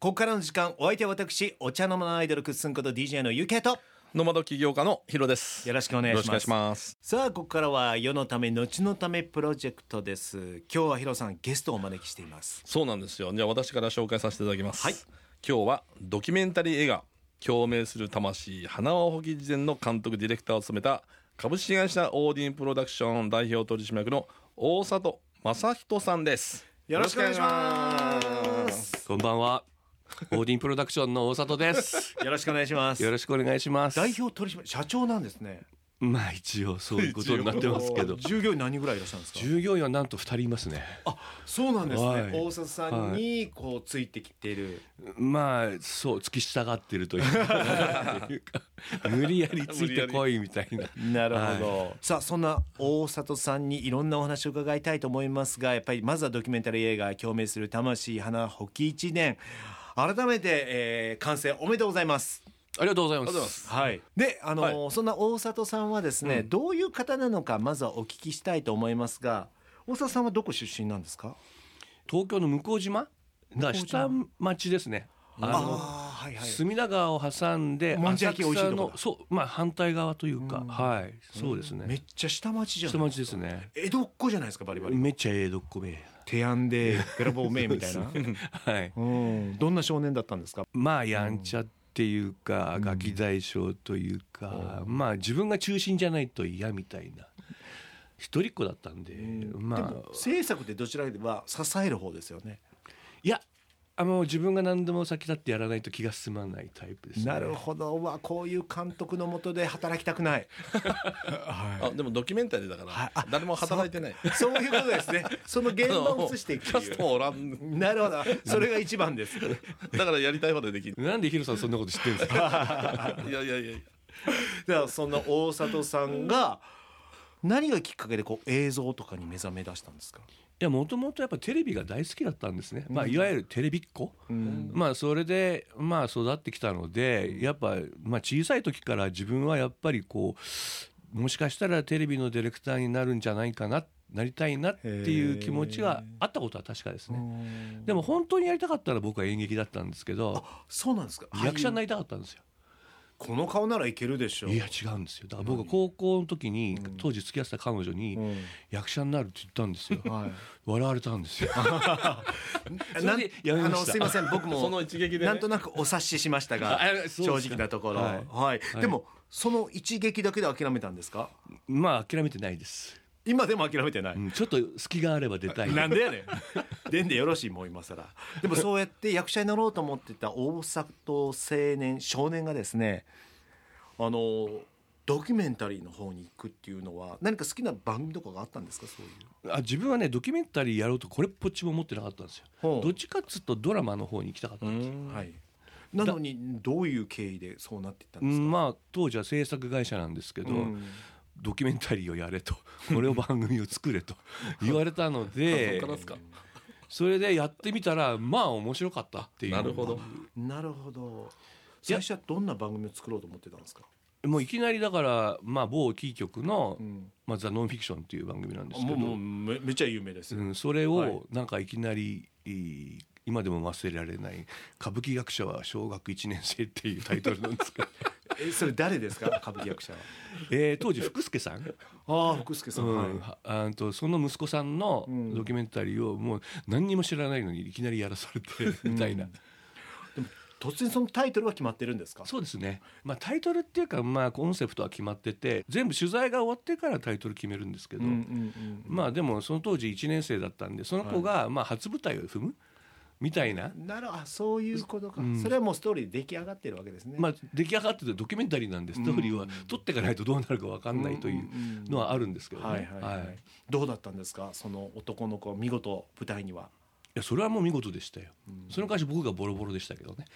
ここからの時間お相手は私お茶の間のアイドルくっすんこと DJ のゆけとノマド起業家のヒロです。よろしくお願いしますよろしくお願いします。さあここからは世のため後のためプロジェクトです今日はヒロさんゲストをお招きしていますそうなんですよ。じゃあ私から紹介させていただきます。はい今日はドキュメンタリー映画共鳴する魂花輪保木事前の監督ディレクターを務めた株式会社オーディンプロダクション代表取締役の大里正人さんです。よろしくお願いしますこんばんは。オーディンプロダクションの大里です。よろしくお願いします。よろしくお願いします。代表取締社長なんですね。まあ一応そういうことになってますけど。従業員何人ぐらいいらっしゃるんですか？従業員はなんと二人いますね。あそうなんですね、はい。大里さんにこうついてきている、まあそう付き従ってるというか。無理やりついてこいみたいな。なるほど、さあそんな大里さんにいろんなお話を伺いたいと思いますがやっぱりまずはドキュメンタリー映画「共鳴する魂花保木一年」改めて、えー完成おめでとうございます。ありがとうございます。はい、であのーはそんな大里さんはですね、うんどういう方なのかまずはお聞きしたいと思いますが大里さんはどこ出身なんですか？東京の向島？が下町ですね。あのはいはい隅田川を挟んでもんじゃ焼き美味しいとこだのそうまあ反対側というか、うんはいそうですね。めっちゃ下町じゃ下町ないでかですすね。江戸っ子じゃないですかバリバリめっちゃええどっこめ。手案でべらぼうめみたいな。はい。うん。どんな少年だったんですか？まあやんちゃっていうか、うん。ガキ大将というか、まあ自分が中心じゃないと嫌みたいな。一人っ子だったんで、まあ。でも制作ってどちらかといえば支える方ですよね。いやあの自分が何でも先立ってやらないと気が済まないタイプです、ね、なるほど。うわこういう監督のもとで働きたくない。あでもドキュメンタリーだかはい。あら誰も働いてない。そういうことですね。その現場を映していくキャスっていうトもおらん。なるほど。それが一番です。だからやりたい放題できる。なんでヒロさんそんなこと知ってるんですか？いやいやいやいや。ではそんな大里さんが何がきっかけでこう映像とかに目覚め出したんですか、いやもともとやっぱテレビが大好きだったんですね、まあ、いわゆるテレビっ子、うん。まあそれでまあ育ってきたのでやっぱまあ小さい時から自分はやっぱりこうもしかしたらテレビのディレクターになるんじゃないかななりたいなっていう気持ちがあったことは確かですね。でも本当にやりたかったら僕は演劇だったんですけどそうなんですか。り役者になりたかったんですよこの顔ならいけるでしょう。いや違うんですよ。だから僕は高校の時に当時付き合ってた彼女にうん。役者になるって言ったんですよ。はい。笑われたんですよ。そなん？あのすいません僕も その一撃でね。なんとなくお察ししましたが正か。直なところ。はい。はい、はい。でもその一撃だけで諦めたんですか？まあ諦めてないです今でも諦めてない、うんちょっと隙があれば出たい。なんでやねん。出んでよろしいもう今更。でもそうやって役者になろうと思ってた大里青年少年がですねあのドキュメンタリーの方に行くっていうのは何か好きな番組とかがあったんですか？そういう。あ自分はねドキュメンタリーやろうとこれっぽっちも思ってなかったんですよ。どっちかっつうとドラマの方に行きたかったんですよ、はい。なのにどういう経緯でそうなっていったんうですか、んまあ当時は制作会社なんですけど、うんドキュメンタリーをやれと。これを番組を作れと。言われたのでそれでやってみたらまあ面白かったっていう。なるほど。なるほど。最初はどんな番組を作ろうと思ってたんですか、もういきなりだから、まあ、某キー局のうん「まあ、ザ・ノンフィクション」っていう番組なんですけど。もうめめっちゃ有名ですよ、うん、それはい。をなんかいきなり、いい今でも忘れられない「歌舞伎学者は小学1年生」っていうタイトルなんですけど、えそれ誰ですか？歌舞伎役者は。えー当時福助さん、ああ福助さん、うん。はい。はあとその息子さんのうん。ドキュメンタリーをもう何にも知らないのにいきなりやらされてみたいな、突然そのタイトルは決まってるんですか？そうですね、まあ、タイトルっていうか、まあ、コンセプトは決まってて全部取材が終わってからタイトル決めるんですけど、うんうんうんまあでもその当時1年生だったんでその子がまあ初舞台を踏むみたいな、なるあそういうことか、うん。それはもうストーリーで出来上がってるわけですね、まあ、出来上がっててドキュメンタリーなんでストーリーはうん撮っていかないとどうなるか分かんないというのはあるんですけどね。はいはいはい、はい。どうだったんですか？その男の子見事舞台には。いやそれはもう見事でしたよ、その会社僕がボロボロでしたけどね。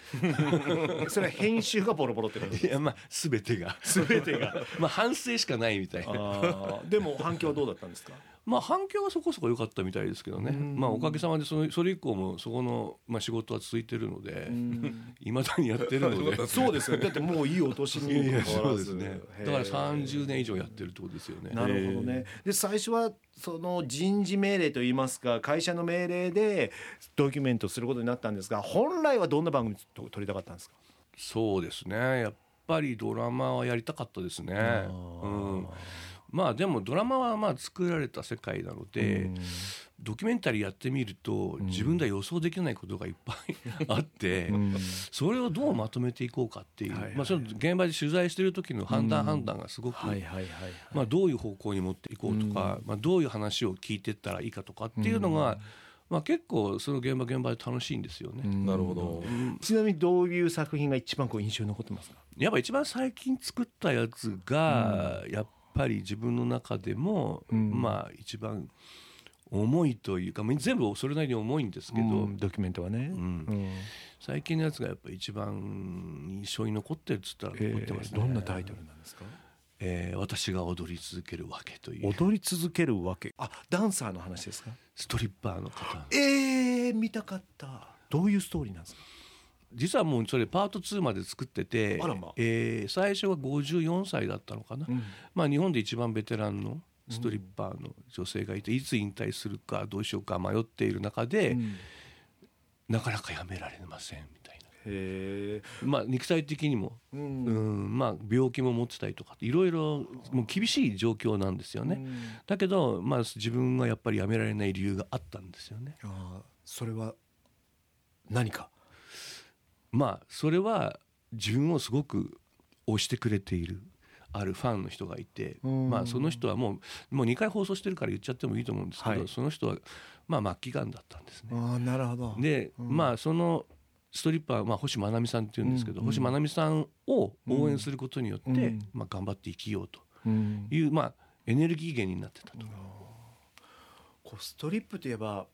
それは編集がボロボロってこといやまあ全てが。全てが。まあ反省しかないみたいな。でも反響はどうだったんですか？まあ反響はそこそこ良かったみたいですけどね、うん。まあおかげさまでそのそれ以降もそこの、まあ、仕事は続いてるのでいま、未だにやってるので。そうですよだってもういいお年にもかかわらず。そうですね。だから30年以上やってるってことですよね。なるほどね。で最初はその人事命令といいますか会社の命令でドキュメントすることになったんですが本来はどんな番組と撮りたかったんですか？そうですね。やっぱりドラマはやりたかったですね。うんまあでもドラマはまあ作られた世界なので、ドキュメンタリーやってみると自分では予想できないことがいっぱいあって、それをどうまとめていこうかっていう、はいはいまあ、その現場で取材してる時の判断、判断がすごく。まあ、どういう方向に持っていこうとか、まあ、どういう話を聞いていったらいいかとかっていうのが、まあ、結構その現場現場で楽しいんですよね。なるほど。ちなみにどういう作品が一番こう印象に残ってますか？やっぱ一番最近作ったやつが、やっぱり自分の中でも、うんまあ一番重いというかまあ全部それなりに重いんですけど、うんドキュメントはね。最近のやつがやっぱり一番印象に残ってるっつったらえ残ってますね、ーどんなタイトルなんですか？えー私が踊り続けるわけという踊り続けるわけ。あダンサーの話ですか？ストリッパーの方えー、見たかった。どういうストーリーなんですか？実はもうそれパート2まで作っててまえー最初は54歳だったのかな、うん。まあ、日本で一番ベテランのストリッパーの女性がいて、いつ引退するかどうしようか迷っている中で、うん。なかなかやめられませんみたい。な、まあ、肉体的にも、ううん。んまあ、病気も持ってたりとかいろいろもう厳しい状況なんですよね、うん。だけど、まあ、自分がやっぱりやめられない理由があったんですよね。あーそれは何か？まあそれは自分をすごく推してくれているあるファンの人がいて、うん。まあ、その人はもうもう2回放送してるから言っちゃってもいいと思うんですけど、はい。その人は、まあ、末期がんだったんですね。ああなるほど。で、まあそのストリッパー、まあ、星真奈美さんっていうんですけど、うん星真奈美さんを応援することによって、うん。まあ、頑張って生きようと。うん。いう、まあ、エネルギー源になってたと。こうストリップといえば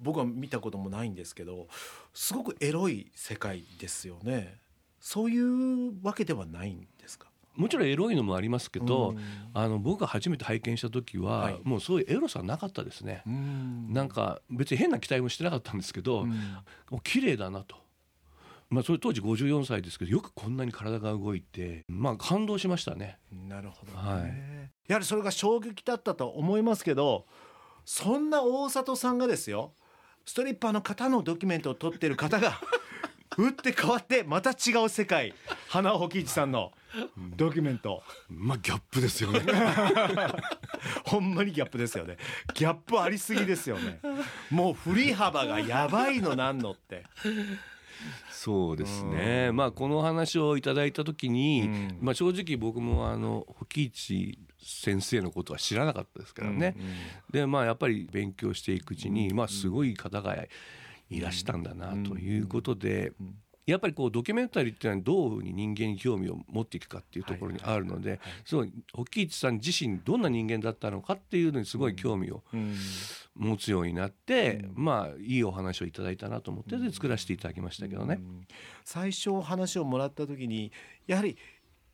僕は見たこともないんですけどすごくエロい世界ですよね。そういうわけではないんですか？もちろんエロいのもありますけど、うん。あの僕が初めて拝見した時は、はい。もうそういうエロさはなかったですね。ん。なんか別に変な期待もしてなかったんですけど、うん。もう綺麗だなと。まあ、それ当時54歳ですけどよくこんなに体が動いて、まあ、感動しましたね。なるほどね、はい。やはりそれが衝撃だったと思いますけどそんな大里さんがですよストリッパーの方のドキュメントを撮ってる方が 打って変わってまた違う世界花尾保一さんのドキュメント。まあギャップですよね。ほんまにギャップですよね。ギャップありすぎですよね。もう振り幅がやばいのなんのってそうですね。まあこの話をいただいた時に、うんまあ正直僕もあの保木一先生のことは知らなかったですからね。でまあやっぱり勉強していくうちに、まあすごい方がいらしたんだなということで。やっぱりこうドキュメンタリーっていうのはどういうふうに人間に興味を持っていくかっていうところにあるので、すごい保木一さん自身どんな人間だったのかっていうのにすごい興味を持つようになって、まあいいお話をいただいたなと思ってで作らせていただきましたけどね。最初話をもらった時にやはり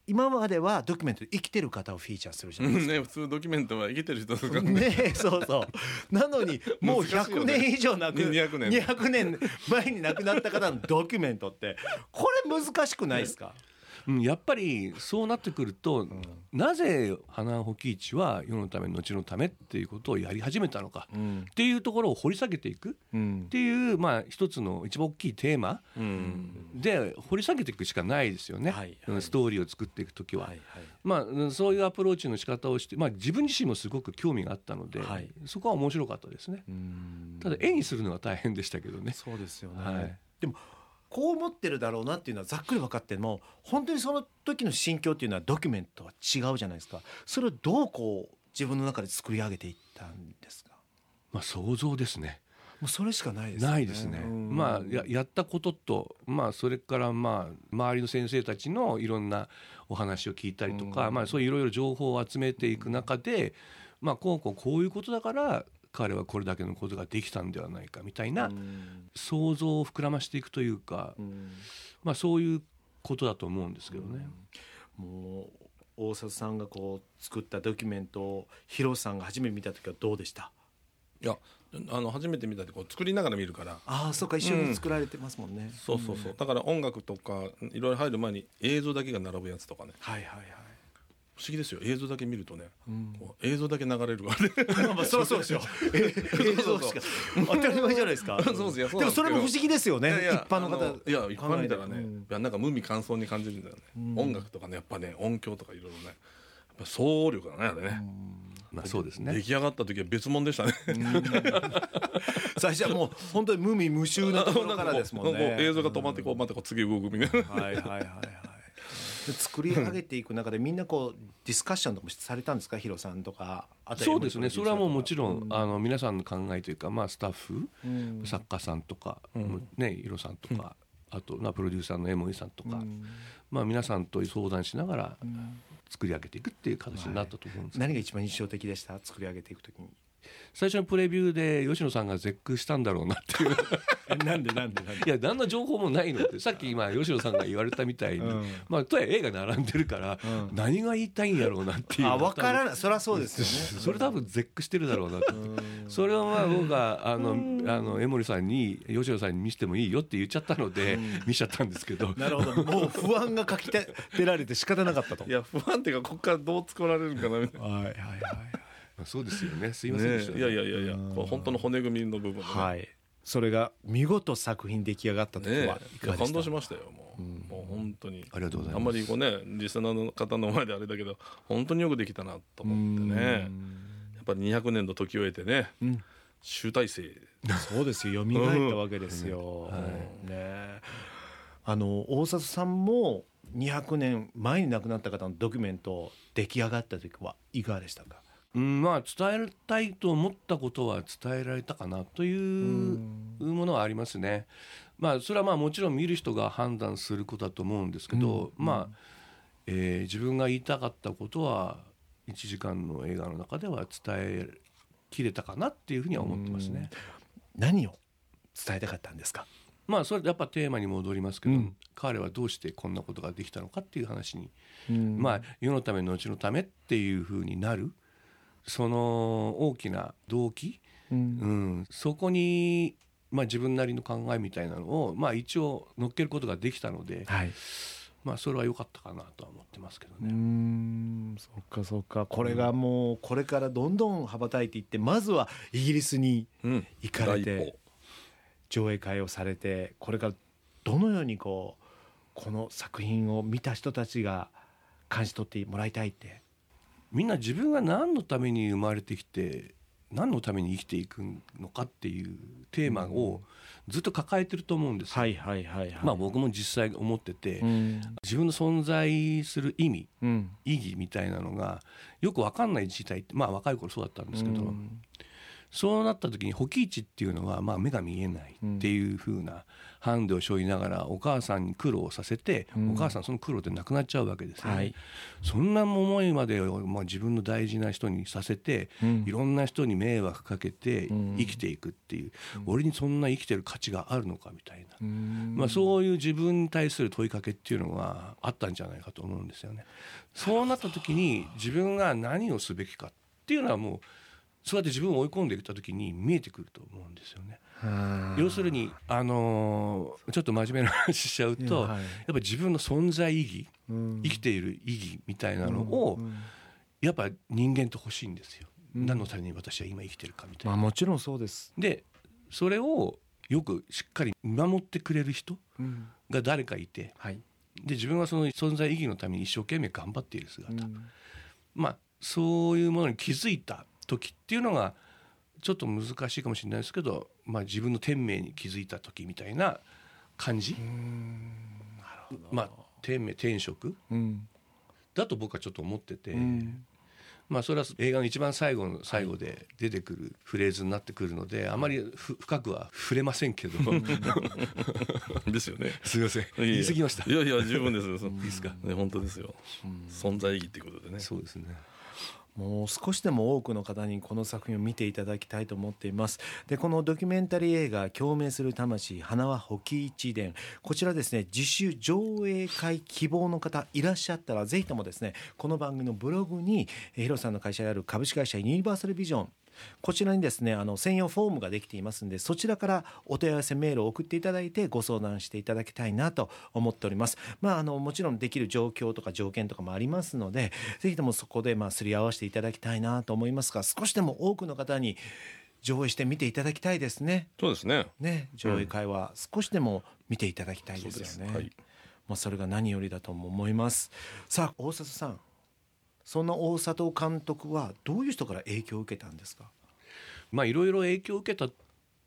今まではドキュメントで生きてる方をフィーチャーするじゃないですか。ね普通ドキュメントは生きてる人とか。ねねえそうそう。なのに もう100難しいよね年以上なく200年。200年前に亡くなった方のドキュメントってこれ難しくないですか、うん、やっぱりそうなってくると、なぜ花保木市は世のため後のためっていうことをやり始めたのかうん。っていうところを掘り下げていく。うん。っていうまあ一つの一番大きいテーマ。うん。で掘り下げていくしかないですよね、はいはい。うんストーリーを作っていく時は。はいはい。まあうんそういうアプローチの仕方をして、まあ、自分自身もすごく興味があったので、はい。そこは面白かったですね。うん。ただ絵にするのは大変でしたけどね。そうですよね、はい。でもこう思ってるだろうなっていうのはざっくり分かっても本当にその時の心境っていうのはドキュメントは違うじゃないですか。それをどうこう自分の中で作り上げていったんですか？まあ想像ですね。もうそれしかないですよね。ないですね。うん。まあややったことと、まあそれからまあ周りの先生たちのいろんなお話を聞いたりとか、うん。まあそういういろいろ情報を集めていく中で、まあこうこうこういうことだから彼はこれだけのことができたんではないかみたいなうん。想像を膨らましていくというか、うん。まあそういうことだと思うんですけどね。もう大里さんがこう作ったドキュメントをヒロさんが初めて見た時はどうでした？いやあの初めて見たってこう作りながら見るから。ああそうか一緒に作られてますもんね、そうそうそう、だから音楽とかいろいろ入る前に映像だけが並ぶやつとかね。はいはいはい不思議ですよ。映像だけ見るとね、こう映像だけ流れるからね。まあそりゃそうですよ。映像しか当たり前じゃないですか。そうですよそう。でもそれも不思議ですよね。いやいや一般の方。あいや一般見たらね、うん。いやなんか無味乾燥に感じるんだよね、音楽とかねやっぱね音響とかいろいろね。やっぱ総力だねあれね、まあそうですね。出来上がった時は別物でしたね、最初はもう本当に無味無臭なところからですもんなんかこうね。映像が止まってこうまたこう次動くみたいな、はいはいはいはい。で作り上げていく中でみんなこうディスカッションとかもされたんですか？ヒロさんとか。あとそうですね。それはもうもちろん、うん。あの皆さんの考えというか、まあ、スタッフ、うん。作家さんとか、ん。ねヒロさんとか、あと、まあ、プロデューサーの江森さんとか、うん。まあ、皆さんと相談しながら作り上げていくっていう形になったと思うんですけど、何が一番印象的でした？作り上げていくときに。最初のプレビューで吉野さんが絶句したんだろうなっていう。なんでなんでなん いや何の情報もないのってさっき今吉野さんが言われたみたいに、うん。まあとはいえ映画並んでるから、うん。何が言いたいんやろうなっていう。あ分からないそりゃそうですよね。それ多分絶句してるだろうなとそれをまあ僕があのあの江森さんに吉野さんに見せてもいいよって言っちゃったので見ちゃったんですけど。なるほど。もう不安がかきてられて仕方なかったと。いや不安っていうかここからどう作られるかなみたいな。はいはいはい。まあそうですよね。すいませんでした、ね、いやいやいやいや本当の骨組みの部分でね。はい。それが見事作品出来上がった時ねはいかがでした？感動しましたよ。もう,、もう本当に。ありがとうございます。あんまりこうねリスナーの方の前であれだけど本当によくできたなと思ってね。やっぱり200年の時を経てね、ん。集大成。そうですよ。蘇ったわけですよ。ね。あの大里さんも200年前に亡くなった方のドキュメント出来上がった時はいかがでしたか？うん、まあ伝えたいと思ったことは伝えられたかなというものはありますね。まあそれはまあもちろん見る人が判断することだと思うんですけど、まあ、えー自分が言いたかったことは1時間の映画の中では伝えきれたかなっていうふうには思ってますね。何を伝えたかったんですか？まあそれやっぱテーマに戻りますけど、うん彼はどうしてこんなことができたのかっていう話にうんまあ世のため後のためっていうふうになるその大きな動機、うん。うん、そこに、まあ、自分なりの考えみたいなのを、まあ、一応乗っけることができたので、はい。まあ、それは良かったかなとは思ってますけどね。ん。そっかそっか。これがもうこれからどんどん羽ばたいていってまずはイギリスにうん。行かれ第一て上映会をされてこれからどのようにこうこの作品を見た人たちが感じ取ってもらいたいってみんな自分が何のために生まれてきて何のために生きていくのかっていうテーマをずっと抱えてると思うんですよ。はいはいはいはい。まあ、僕も実際思ってて、うん。自分の存在する意味うん。意義みたいなのがよく分かんない時代ってまあ若い頃そうだったんですけど、うんそうなった時に保基地っていうのはまあ目が見えないっていう風なハンデを背負いながらお母さんに苦労させて、うん。お母さんその苦労で亡くなっちゃうわけですよね、はい。そんな思いまでを、まあ、自分の大事な人にさせて、うん。いろんな人に迷惑かけてうん。生きていくっていう、俺にそんな生きてる価値があるのかみたいな、うん。まあ、そういう自分に対する問いかけっていうのがあったんじゃないかと思うんですよね。そうなった時に自分が何をすべきかっていうのはもうそうやって自分を追い込んでいった時に見えてくると思うんですよね。うん要するに、あのーちょっと真面目な話しちゃうと、はい。やっぱ自分の存在意義うん。生きている意義みたいなのを、うんやっぱ人間と欲しいんですよ。何のために私は今生きてるかみたいな。まあもちろんそうです。でそれをよくしっかり見守ってくれる人うん。が誰かいてはい。で自分はその存在意義のために一生懸命頑張っている姿、うん。まあそういうものに気づいた時っていうのがちょっと難しいかもしれないですけど、まあ、自分の天命に気づいた時みたいな感じ、まあ天命天職？うん。だと僕はちょっと思ってて、うん。まあそれは映画の一番最後の最後で出てくるフレーズになってくるのであまりふ深くは触れませんけど。ですよね。すいません。言い過ぎました。いやいや十分ですよ。いいですか？ね本当ですよ、存在意義っていうことでね。そうですねもう少しでも多くの方にこの作品を見ていただきたいと思っています。でこのドキュメンタリー映画共鳴する魂花は保木一伝。こちらですね自主上映会希望の方いらっしゃったらぜひともですねこの番組のブログにヒロさんの会社である株式会社ユニバーサルビジョンこちらにですねあの専用フォームができていますのでそちらからお問い合わせメールを送っていただいてご相談していただきたいなと思っております。まああのもちろんできる状況とか条件とかもありますのでぜひともそこでまあすり合わせていただきたいなと思いますが少しでも多くの方に上映して見ていただきたいですね。そうですね。ね上映会は少しでも見ていただきたいですよね、はい。まあ、それが何よりだとも思います。さあ大里さんそんな大里監督はどういう人から影響を受けたんですか？まあいろいろ影響を受けた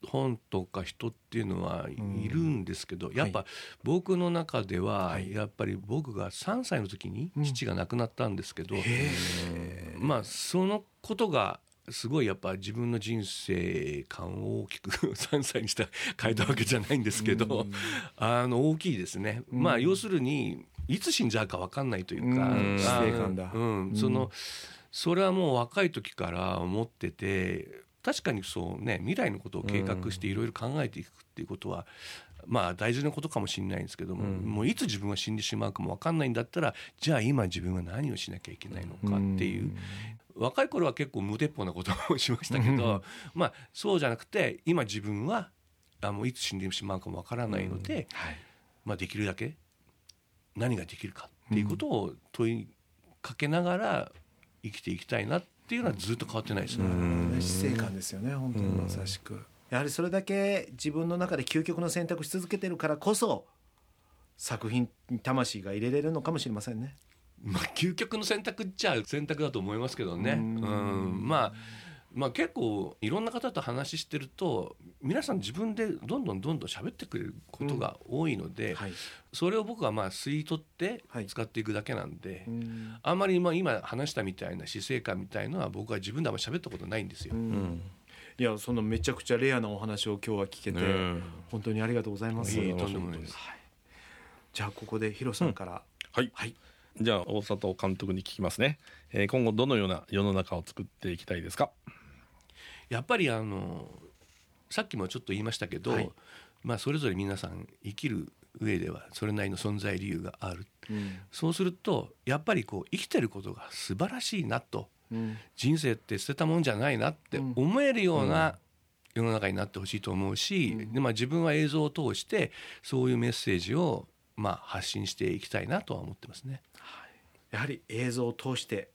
本とか人っていうのはいるんですけど、やっぱ僕の中でははい。やっぱり僕が3歳の時に父が亡くなったんですけど、まあそのことがすごいやっぱ自分の人生観を大きく 3歳にして変えたわけじゃないんですけど、あの大きいですね。まあ要するにいつ死んじゃうか分かんないというか、うん。そのそれはもう若い時から思ってて確かにそうね未来のことを計画していろいろ考えていくっていうことは、まあ大事なことかもしれないんですけども、もういつ自分が死んでしまうかも分かんないんだったらじゃあ今自分は何をしなきゃいけないのかっていう。若い頃は結構無鉄砲なことをしましたけど、まあそうじゃなくて今自分はあもういつ死んでしまうかもわからないので、まあ、できるだけ何ができるかっていうことを問いかけながら生きていきたいなっていうのはずっと変わってないですね。死生観ですよね本当にまさしく。やはりそれだけ自分の中で究極の選択し続けてるからこそ作品に魂が入れれるのかもしれませんねまあ、究極の選択っちゃ選択だと思いますけどね。うん。まあまあ、結構いろんな方と話してると皆さん自分でどんどんどんどん喋ってくれることが多いので、はい。それを僕はまあ吸い取ってはい。使っていくだけなんで、うん。あんまりまあ今話したみたいな死生観みたいのは僕は自分であんまり喋ったことないんですよ。うん。いやそのめちゃくちゃレアなお話を今日は聞けて、ね本当にありがとうございます、いえとんでもないです。はい。じゃあここでヒロさんから、はい。はいじゃあ大里監督に聞きますね、えー今後どのような世の中を作っていきたいですか？やっぱりあのさっきもちょっと言いましたけど、はい。まあ、それぞれ皆さん生きる上ではそれなりの存在理由がある。うん。そうするとやっぱりこう生きてることが素晴らしいなと。うん。人生って捨てたもんじゃないなってうん。思えるような世の中になってほしいと思うし、でまあ、自分は映像を通してそういうメッセージをまあ発信していきたいなとは思ってますね。やはり映像を通して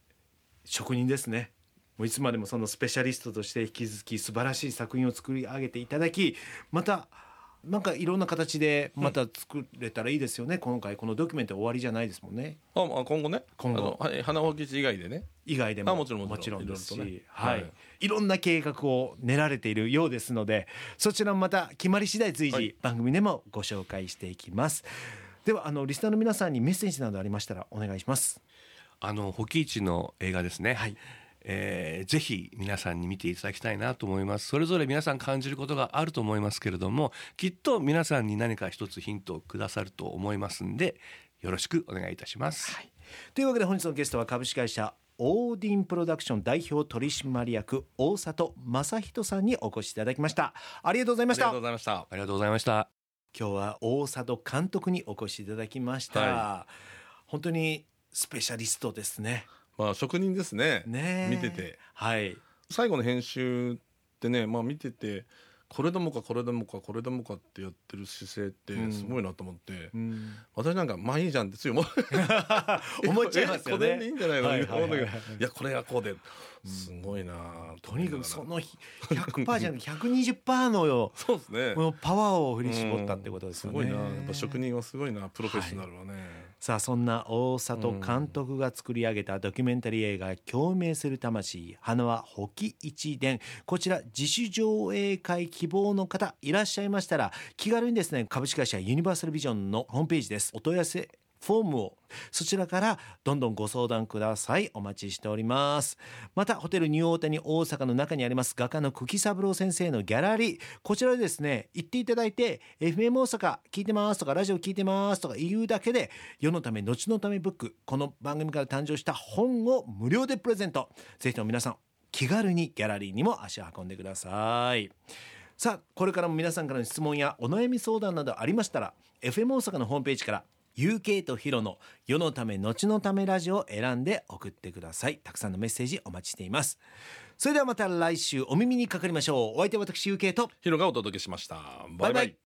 職人ですね。もういつまでもそのスペシャリストとして引き続き素晴らしい作品を作り上げていただきまたなんかいろんな形でまた作れたらいいですよね、今回このドキュメント終わりじゃないですもんね。あまあ今後ね。今後。あのはい花穂吉以外でね。以外でもあもちろんもちろん。ですし、ね。はい。はい。いろんな計画を練られているようですのでそちらもまた決まり次第随時、はい。番組でもご紹介していきますではあのリスナーの皆さんにメッセージなどありましたらお願いします。あのホキイチの映画ですね、はい。えーぜひ皆さんに見ていただきたいなと思います。それぞれ皆さん感じることがあると思いますけれどもきっと皆さんに何か一つヒントをくださると思いますんでよろしくお願いいたします、というわけで本日のゲストは株式会社オーディンプロダクション代表取締役大里正人さんにお越しいただきました。ありがとうございまありがしたとうございました。ありがとうございました今日は大里監督にお越しいただきました、は本当にスペシャリストですね。まあ職人ですね。ねえ。見てて。はい。最後の編集ってねまあ見ててこれでもかこれでもかこれでもかってやってる姿勢ってすごいなと思って、うん。私なんかまあいいじゃんってつい 思っちゃいますよね。えこれでいいんじゃないの、はいはいはいはい。やこれがこうで。すごいな、とにかくその100%じゃなくて120%のよそうですね。もうパワーを振り絞ったってことですよね、うんすごいな。やっぱ職人はすごいな。プロフェッショナルはね、さあそんな大里監督が作り上げたドキュメンタリー映画「共鳴する魂花は保木一伝」こちら自主上映会希望の方いらっしゃいましたら気軽にですね株式会社ユニバーサルビジョンのホームページです。お問い合わせフォームをそちらからどんどんご相談ください。お待ちしております。またホテルニューオータニ大阪の中にあります画家の久喜三郎先生のギャラリー。こちらでですね行っていただいて FM 大阪聞いてますとかラジオ聞いてますとか言うだけで世のため後のためブックこの番組から誕生した本を無料でプレゼント。ぜひとも皆さん気軽にギャラリーにも足を運んでください。さあこれからも皆さんからの質問やお悩み相談などありましたら FM 大阪のホームページから UK とヒロの世のため後のためラジオを選んで送ってください。たくさんのメッセージお待ちしています。それではまた来週お耳にかかりましょう。お相手は私 UK と。ヒロがお届けしました。バイバイ。バイバイ